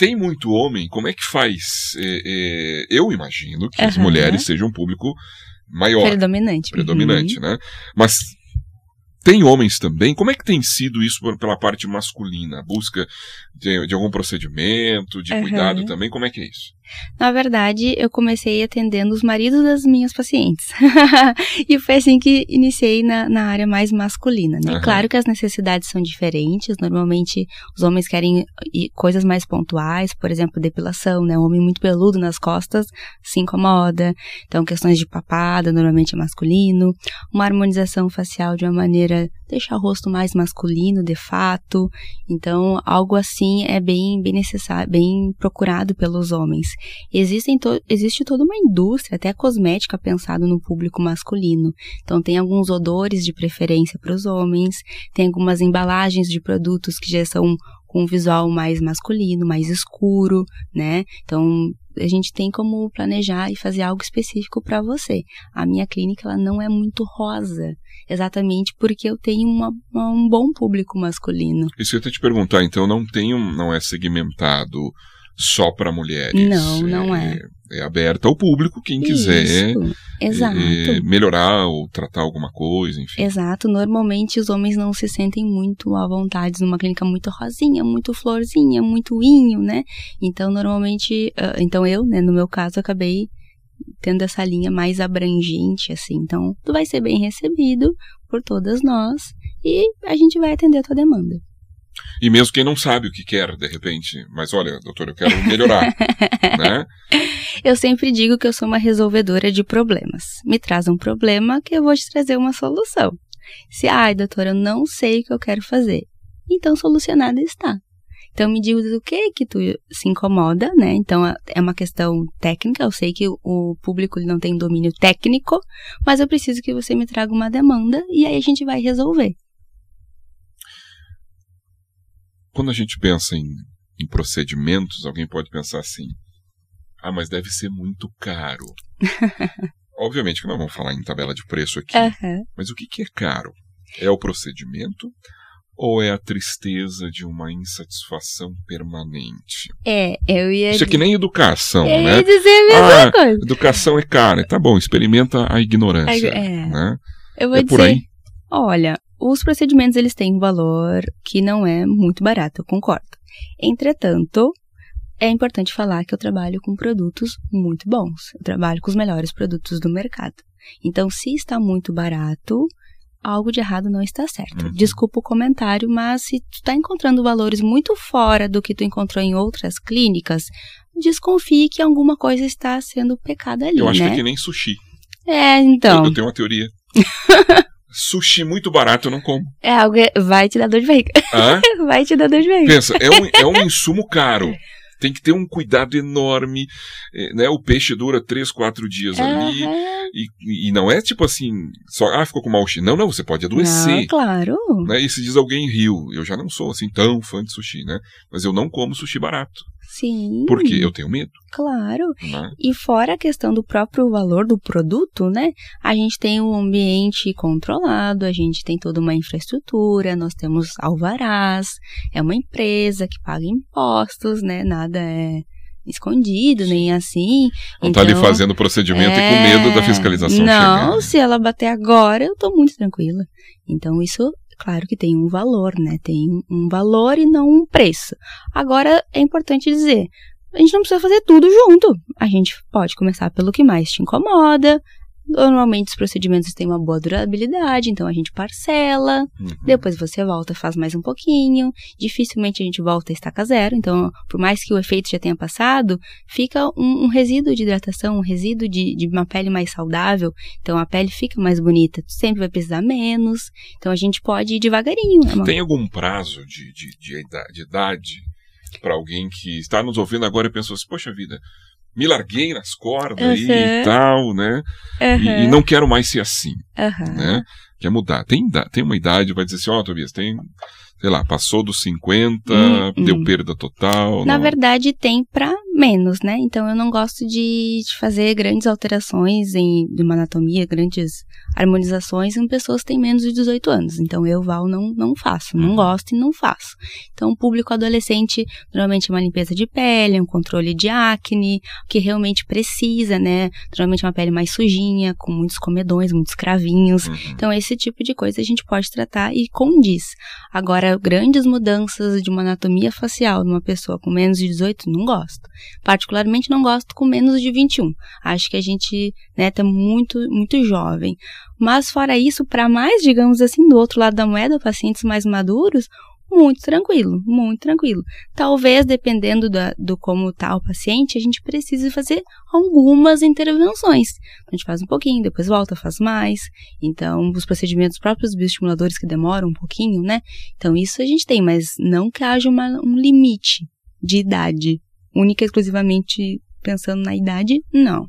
Tem muito homem, como é que faz? É, é, eu imagino que as Aham. mulheres sejam um público maior Predominante. predominante, Uhum. né? Mas tem homens também. Como é que tem sido isso pela parte masculina? A busca de, de algum procedimento, de Aham. cuidado também? Como é que é isso? Na verdade, eu comecei atendendo os maridos das minhas pacientes. e foi assim que iniciei na, na área mais masculina, né? Aham. Claro que as necessidades são diferentes. Normalmente, os homens querem coisas mais pontuais, por exemplo, depilação, né? Um homem muito peludo nas costas se incomoda. Então, questões de papada, normalmente é masculino. Uma harmonização facial de uma maneira deixar o rosto mais masculino, de fato. Então, algo assim é bem, bem necessário, bem procurado pelos homens. Existem to- existe toda uma indústria, até cosmética, pensado no público masculino. Então, tem alguns odores de preferência para os homens, tem algumas embalagens de produtos que já são com um visual mais masculino, mais escuro, né? Então, a gente tem como planejar e fazer algo específico para você. A minha clínica ela não é muito rosa, exatamente porque eu tenho uma- uma- um bom público masculino. Isso eu ia te perguntar, então não tem um, não é segmentado só para mulheres. Não, não é. É aberto ao público, quem quiser Isso, exato. eh, melhorar ou tratar alguma coisa, enfim. Exato, normalmente os homens não se sentem muito à vontade numa clínica muito rosinha, muito florzinha, muito inho, né? Então, normalmente, ah, então eu, né, no meu caso, acabei tendo essa linha mais abrangente, assim. Então, tu vai ser bem recebido por todas nós e a gente vai atender a tua demanda. E mesmo quem não sabe o que quer, de repente, mas olha, doutor, eu quero melhorar, né? Eu sempre digo que eu sou uma resolvedora de problemas. Me traz um problema que eu vou te trazer uma solução. Se, ai, doutora, eu não sei o que eu quero fazer. Então, solucionada está. Então, me diga do que que tu se incomoda, né? Então, é uma questão técnica. Eu sei que o- o público não tem domínio técnico, mas eu preciso que você me traga uma demanda e aí a gente vai resolver. Quando a gente pensa em, em procedimentos, alguém pode pensar assim: ah, mas deve ser muito caro. Obviamente que nós vamos falar em tabela de preço aqui, Aham. mas o que, que é caro? É o procedimento ou é a tristeza de uma insatisfação permanente? É, eu ia, Isso é que nem educação, eu né? ia dizer a mesma Ah, coisa. Educação é cara. Tá bom, experimenta a ignorância. É. Né? Eu vou É dizer, por aí. olha, os procedimentos eles têm um valor que não é muito barato, eu concordo. Entretanto, é importante falar que eu trabalho com produtos muito bons. Eu trabalho com os melhores produtos do mercado. Então, se está muito barato, algo de errado não está certo. Uhum. Desculpa o comentário, mas se tu está encontrando valores muito fora do que tu encontrou em outras clínicas, desconfie que alguma coisa está sendo pecada ali, Eu acho né? que é que nem sushi. É, então. Eu, eu tenho uma teoria. sushi muito barato eu não como. É algo vai te dar dor de barriga. Hã? Vai te dar dor de barriga. Pensa, é um, é um insumo caro. Tem que ter um cuidado enorme. eh, né? O peixe dura três, quatro dias ali. E, e não é tipo assim, só, ah, ficou com mau cheiro. Não, não, você pode adoecer. Não, claro. Né? E se diz alguém riu. Eu já não sou assim tão fã de sushi, né? Mas eu não como sushi barato. Sim. Porque eu tenho medo. Claro. Né? E fora a questão do próprio valor do produto, né? A gente tem um ambiente controlado, a gente tem toda uma infraestrutura, nós temos alvarás, é uma empresa que paga impostos, né? Nada é escondido, nem assim. Não então, tá ali então, fazendo procedimento é... e com medo da fiscalização Não, chegar. se ela bater agora, eu tô muito tranquila. Então, isso, claro que tem um valor, né? Tem um valor e não um preço. Agora, é importante dizer, a gente não precisa fazer tudo junto. A gente pode começar pelo que mais te incomoda, Normalmente os procedimentos têm uma boa durabilidade, então a gente parcela, uhum. depois você volta, faz mais um pouquinho. Dificilmente a gente volta a estaca zero, então por mais que o efeito já tenha passado, fica um, um resíduo de hidratação, um resíduo de, de, uma pele mais saudável, então a pele fica mais bonita, sempre vai precisar menos, então a gente pode ir devagarinho. Né, Tem algum prazo de, de, de, de idade para alguém que está nos ouvindo agora e pensou assim, poxa vida, me larguei nas cordas uhum. aí e tal, né? Uhum. E, e, não quero mais ser assim, uhum. né? Quer mudar. Tem, tem uma idade, vai dizer assim, ó, oh, Tobias, tem, sei lá, passou dos 50, hum, deu hum. perda total. Na não... verdade, tem para menos, né? Então eu não gosto de, de fazer grandes alterações em de uma anatomia, grandes harmonizações em pessoas que têm menos de 18 anos. Então eu, Val, não, não faço, não uhum. gosto e não faço. Então o público adolescente normalmente é uma limpeza de pele, um controle de acne, o que realmente precisa, né? Normalmente é uma pele mais sujinha, com muitos comedões, muitos cravinhos. Uhum. Então esse tipo de coisa a gente pode tratar e condiz. Agora, grandes mudanças de uma anatomia facial numa pessoa com menos de 18, não gosto. Particularmente não gosto com menos de 21. Acho que a gente, né, tá muito, muito jovem. Mas fora isso, para mais, digamos assim, do outro lado da moeda, pacientes mais maduros, muito tranquilo, muito tranquilo. Talvez, dependendo da, do como está o paciente, a gente precise fazer algumas intervenções. A gente faz um pouquinho, depois volta, faz mais. Então, os procedimentos próprios bioestimuladores que demoram um pouquinho, né? Então, isso a gente tem, mas não que haja uma, um limite de idade única e exclusivamente pensando na idade, não.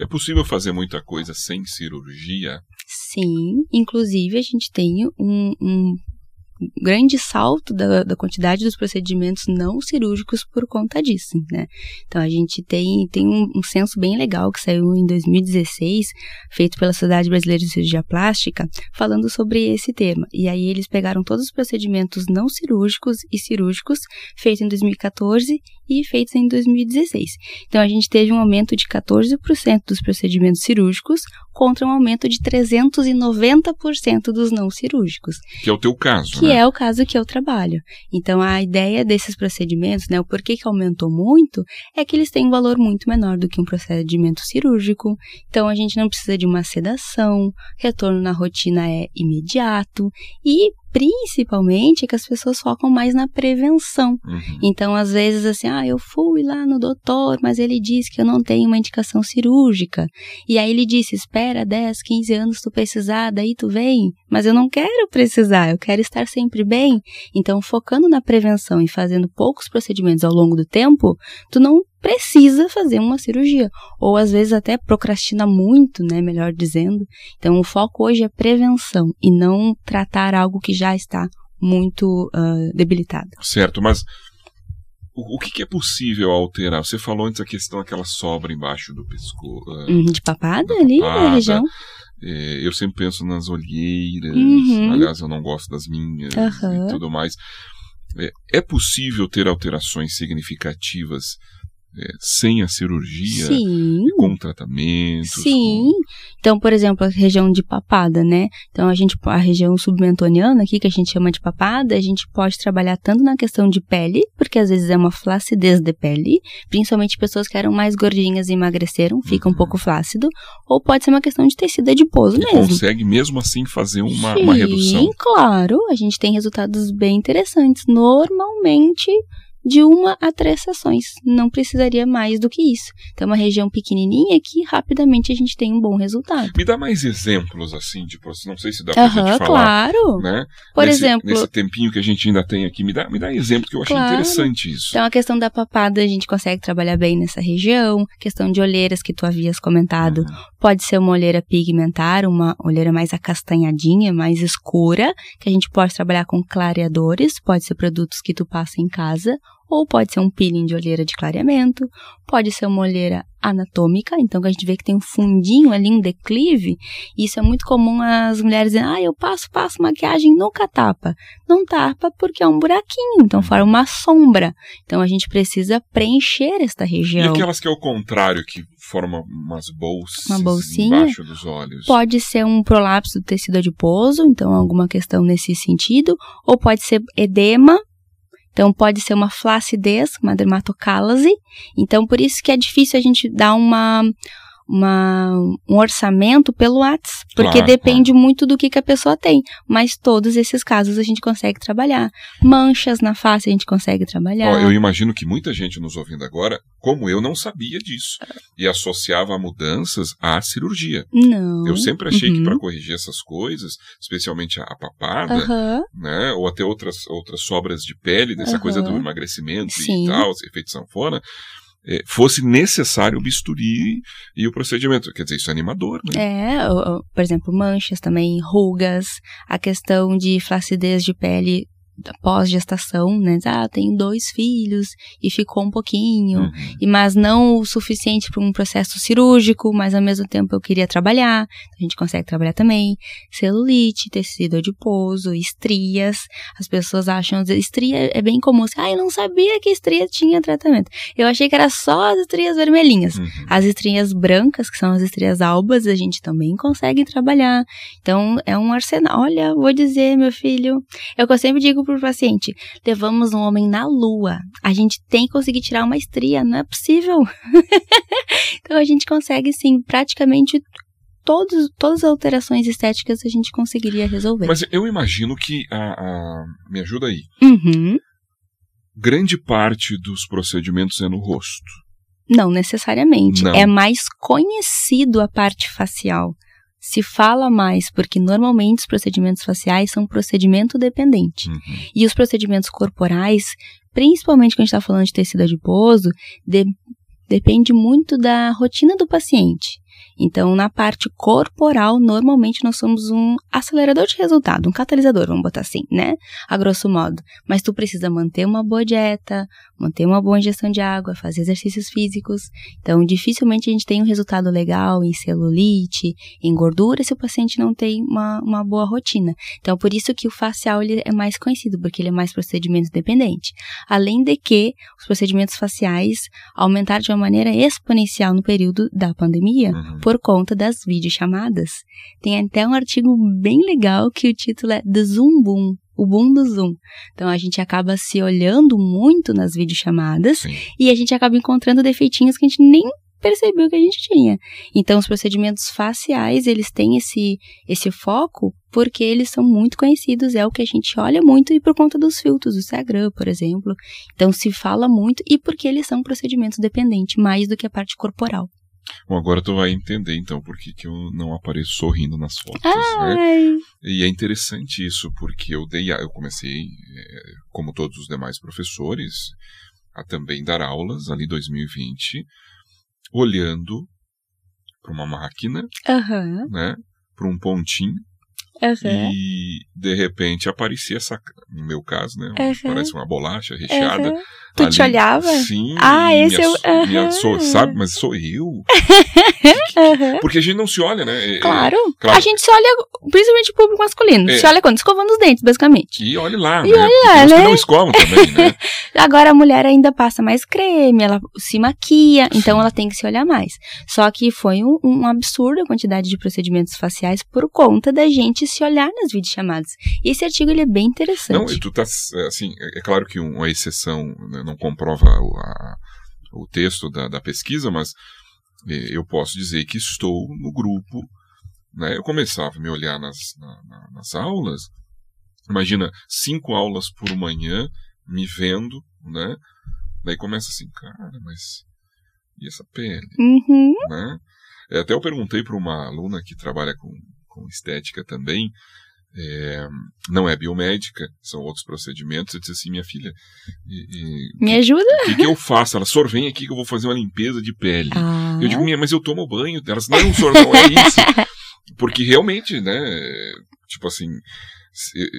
É possível fazer muita coisa sem cirurgia? Sim, inclusive a gente tem um, um grande salto da, da, quantidade dos procedimentos não cirúrgicos por conta disso, né? Então a gente tem, tem um, um censo bem legal que saiu em 2016, feito pela Sociedade Brasileira de Cirurgia Plástica, falando sobre esse tema. E aí eles pegaram todos os procedimentos não cirúrgicos e cirúrgicos feitos em 2014 e feitos em 2016. Então a gente teve um aumento de 14% dos procedimentos cirúrgicos contra um aumento de 390% dos não cirúrgicos. Que é o teu caso, Que né? é o caso que eu trabalho. Então a ideia desses procedimentos, né, o porquê que aumentou muito, é que eles têm um valor muito menor do que um procedimento cirúrgico. Então a gente não precisa de uma sedação, retorno na rotina é imediato e principalmente que as pessoas focam mais na prevenção. Uhum. Então, às vezes, assim, ah, eu fui lá no doutor, mas ele disse que eu não tenho uma indicação cirúrgica. E aí ele disse: espera 10, 15 anos tu precisar, daí tu vem. Mas eu não quero precisar, eu quero estar sempre bem. Então, focando na prevenção e fazendo poucos procedimentos ao longo do tempo, tu não precisa fazer uma cirurgia, ou às vezes até procrastina muito, né, melhor dizendo. Então o foco hoje é prevenção e não tratar algo que já está muito uh, debilitado. Certo, mas o, o que, que, é possível alterar? Você falou antes a questão aquela sobra embaixo do pescoço. Uh, de papada ali papada. na região. É, eu sempre penso nas olheiras, uhum. aliás, eu não gosto das minhas uhum. e tudo mais. É, é possível ter alterações significativas é, sem a cirurgia, Sim. com tratamento. Sim. Com... Então, por exemplo, a região de papada, né? Então, a gente, a região submentoniana aqui, que a gente chama de papada, a gente pode trabalhar tanto na questão de pele, porque às vezes é uma flacidez de pele, principalmente pessoas que eram mais gordinhas e emagreceram, fica uhum. um pouco flácido, ou pode ser uma questão de tecido adiposo e mesmo. consegue mesmo assim fazer uma, Sim, uma redução. Sim, claro. A gente tem resultados bem interessantes. Normalmente de uma a três sessões. Não precisaria mais do que isso. Então, é uma região pequenininha que rapidamente a gente tem um bom resultado. Me dá mais exemplos, assim, tipo, não sei se dá pra uhum, gente falar. claro. Né? Por nesse, exemplo... Nesse tempinho que a gente ainda tem aqui, me dá, me dá exemplo que eu achei claro. interessante isso. Então, a questão da papada, a gente consegue trabalhar bem nessa região. Questão de olheiras que tu havias comentado. Uhum. Pode ser uma olheira pigmentar, uma olheira mais acastanhadinha, mais escura, que a gente pode trabalhar com clareadores. Pode ser produtos que tu passa em casa ou pode ser um peeling de olheira de clareamento, pode ser uma olheira anatômica, então a gente vê que tem um fundinho ali, um declive, isso é muito comum as mulheres dizerem, ah, eu passo, passo maquiagem, nunca tapa. Não tapa porque é um buraquinho, então forma uma sombra. Então a gente precisa preencher esta região. E aquelas que é o contrário, que formam umas bolsas uma bolsinha, embaixo dos olhos? Pode ser um prolapso do tecido adiposo, então alguma questão nesse sentido, ou pode ser edema, então, pode ser uma flacidez, uma dermatocálase. Então, por isso que é difícil a gente dar uma, uma, um orçamento pelo WhatsApp, porque Claro, depende muito do que, que a pessoa tem. Mas todos esses casos a gente consegue trabalhar. Manchas na face a gente consegue trabalhar. Ó, eu imagino que muita gente nos ouvindo agora, como eu, não sabia disso. E associava mudanças à cirurgia. Não. Eu sempre achei que Uhum. para corrigir essas coisas, especialmente a, a papada, Aham. né, ou até outras, outras sobras de pele, dessa Aham. coisa do emagrecimento Sim. e tal, efeito sanfona, eh, fosse necessário o bisturi e o procedimento. Quer dizer, isso é animador, né? É, por exemplo, manchas também, rugas, a questão de flacidez de pele pós-gestação, né? Ah, tenho dois filhos e ficou um pouquinho, Uhum. e mas não o suficiente para um processo cirúrgico, mas ao mesmo tempo eu queria trabalhar, a gente consegue trabalhar também. Celulite, tecido adiposo, estrias. As pessoas acham, estria é bem comum. assim, Ah, eu não sabia que estria tinha tratamento. Eu achei que era só as estrias vermelhinhas. Uhum. As estrias brancas, que são as estrias albas, a gente também consegue trabalhar. Então, é um arsenal. Olha, vou dizer, meu filho, é o que eu sempre digo pro paciente: levamos um homem na lua. A gente tem que conseguir tirar uma estria, não é possível. então, a gente consegue, sim, praticamente todos, todas as alterações estéticas a gente conseguiria resolver. Mas eu imagino que a, a- me ajuda aí. Uhum. Grande parte dos procedimentos é no rosto. Não necessariamente. Não. É mais conhecido a parte facial. Se fala mais, porque normalmente os procedimentos faciais são procedimento dependente. Uhum. E os procedimentos corporais, principalmente quando a gente está falando de tecido adiposo, de- depende muito da rotina do paciente. Então, na parte corporal, normalmente nós somos um acelerador de resultado, um catalisador, vamos botar assim, né? A grosso modo. Mas tu precisa manter uma boa dieta, manter uma boa ingestão de água, fazer exercícios físicos. Então, dificilmente a gente tem um resultado legal em celulite, em gordura, se o paciente não tem uma, uma boa rotina. Então, por isso que o facial ele é mais conhecido, porque ele é mais procedimento dependente. Além de que os procedimentos faciais aumentaram de uma maneira exponencial no período da pandemia, Uhum. Por conta das videochamadas. Tem até um artigo bem legal que o título é The Zoom Boom, o boom do Zoom. Então a gente acaba se olhando muito nas videochamadas Sim. e a gente acaba encontrando defeitinhos que a gente nem percebeu que a gente tinha. Então os procedimentos faciais, eles têm esse esse foco porque eles são muito conhecidos, é o que a gente olha muito e por conta dos filtros do Instagram, por exemplo. Então se fala muito e porque eles são procedimentos dependentes mais do que a parte corporal. Bom, agora tu vai entender então por que, que eu não apareço sorrindo nas fotos, né? E é interessante isso, porque eu dei, eu comecei, eh, como todos os demais professores, a também dar aulas ali em 2020, olhando para uma máquina, Aham, né, para um pontinho aham. e de repente aparecia essa, no meu caso, né, Uhum. parece uma bolacha recheada. aham. Tu te ali. olhava? Sim. Ah, esse minha, eu- minha- sabe, mas sou eu. Aham. Porque a gente não se olha, né? É- é- Claro. claro. A gente se olha, principalmente o público masculino, É. se olha quando? Escovando os dentes, basicamente. E olhe lá, E né? Porque lá, né? não escovam também, né? Agora a mulher ainda passa mais creme, ela se maquia, então ela tem que se olhar mais. Só que foi um, um absurdo a quantidade de procedimentos faciais por conta da gente se olhar nas videochamadas. E esse artigo ele é bem interessante. Não, e tu tá, assim, é é claro que um- uma exceção né, não comprova o, a- o texto da, da pesquisa, mas eu posso dizer que estou no grupo, né? Eu começava a me olhar nas, na- na- nas aulas, imagina, cinco aulas por manhã, me vendo, né? Daí começa assim, cara, mas e essa pele? Uhum. né? É, Até eu perguntei para uma aluna que trabalha com, com estética também, é, não é biomédica, são outros procedimentos. Eu disse assim, minha filha, e- e- Me ajuda? o que, que eu faço? Ela, sor, vem aqui que eu vou fazer uma limpeza de pele. Ah. Eu digo, minha, mas eu tomo banho. Elas, não, sor, não é isso. Porque realmente, né, tipo assim,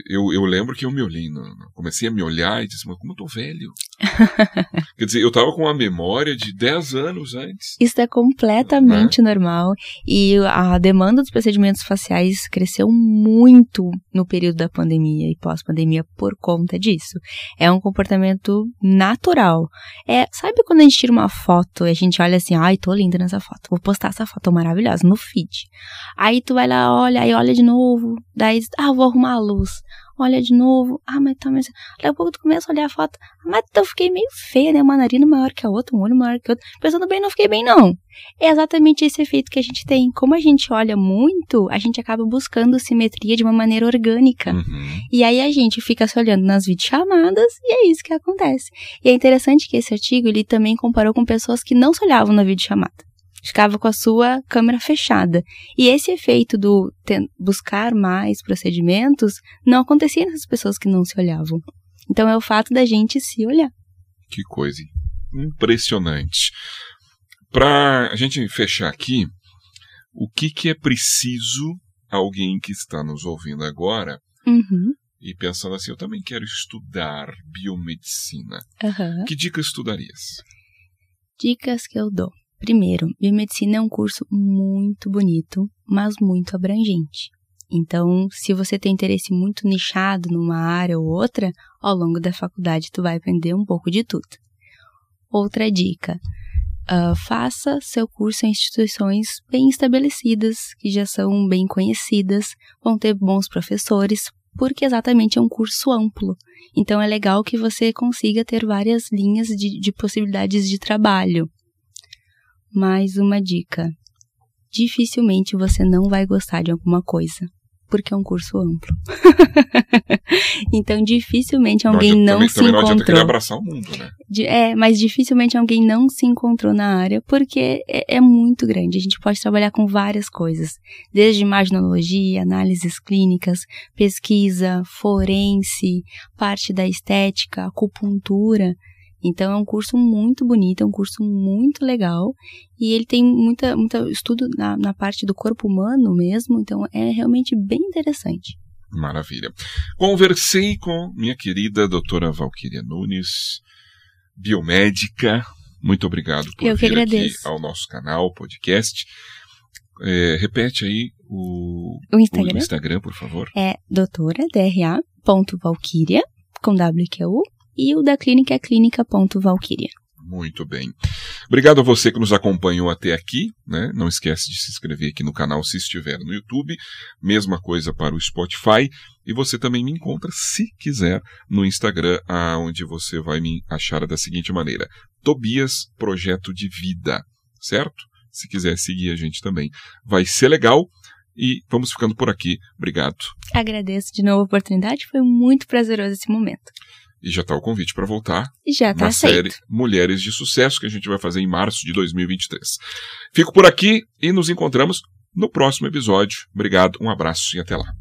eu, eu lembro que eu me olhei, comecei a me olhar e disse, mas como eu tô velho? Quer dizer, eu tava com uma memória de 10 anos antes. Isso é completamente né? normal. E a demanda dos procedimentos faciais cresceu muito no período da pandemia e pós-pandemia por conta disso. É um comportamento natural. É, sabe quando a gente tira uma foto e a gente olha assim, ai, tô linda nessa foto, vou postar essa foto maravilhosa no feed. Aí tu vai lá, olha, aí olha de novo, daí, ah, vou arrumar a luz. Olha de novo. Ah, mas tá, mas. Daqui a pouco tu começa a olhar a foto. Ah, mas eu fiquei meio feia, né? Uma narina maior que a outra, um olho maior que o outro. Pensando bem, não fiquei bem, não. É exatamente esse efeito que a gente tem. Como a gente olha muito, a gente acaba buscando simetria de uma maneira orgânica. Uhum. E aí a gente fica se olhando nas videochamadas e é isso que acontece. E é interessante que esse artigo ele também comparou com pessoas que não se olhavam na videochamada ficava com a sua câmera fechada. E esse efeito do buscar mais procedimentos não acontecia nessas pessoas que não se olhavam. Então é o fato da gente se olhar. Que coisa impressionante. Para a gente fechar aqui, o que, que é preciso alguém que está nos ouvindo agora uhum. e pensando assim, eu também quero estudar biomedicina. Uhum. Que dicas estudarias? Dicas que eu dou. Primeiro, biomedicina é um curso muito bonito, mas muito abrangente. Então, se você tem interesse muito nichado numa área ou outra, ao longo da faculdade tu vai aprender um pouco de tudo. Outra dica: uh, faça seu curso em instituições bem estabelecidas, que já são bem conhecidas, vão ter bons professores, porque exatamente é um curso amplo. Então é legal que você consiga ter várias linhas de, de possibilidades de trabalho. Mais uma dica: dificilmente você não vai gostar de alguma coisa, porque é um curso amplo. então, dificilmente alguém não, também, se também encontrou. Não adianta abraçar o mundo, né? É, mas dificilmente alguém não se encontrou na área, porque é, é muito grande. A gente pode trabalhar com várias coisas, desde imaginologia, análises clínicas, pesquisa, forense, parte da estética, acupuntura. Então é um curso muito bonito, é um curso muito legal e ele tem muita, muita estudo na, na parte do corpo humano mesmo, então é realmente bem interessante. Maravilha. Conversei com minha querida doutora Valquíria Nunes, biomédica. Muito obrado por Eu vir aqui ao nosso canal, podcast. É, repete aí o, o, Instagram. o Instagram, por favor. É doutora, Valquíria, com W que é e o da clínica é clínica.valkyria. Muito bem. Obrigado a você que nos acompanhou até aqui. Né? Não esquece de se inscrever aqui no canal se estiver no YouTube. Mesma coisa para o Spotify. E você também me encontra, se quiser, no Instagram, onde você vai me achar da seguinte maneira: Tobias Projeto de Vida. Certo? Se quiser seguir a gente também, vai ser legal. E vamos ficando por aqui. Obrigado. Agradeço de novo a oportunidade. Foi muito prazeroso esse momento. E já está o convite para voltar. Já está série Mulheres de Sucesso, que a gente vai fazer em março de 2023. Fico por aqui e nos encontramos no próximo episódio. Obrigado, um abraço e até lá.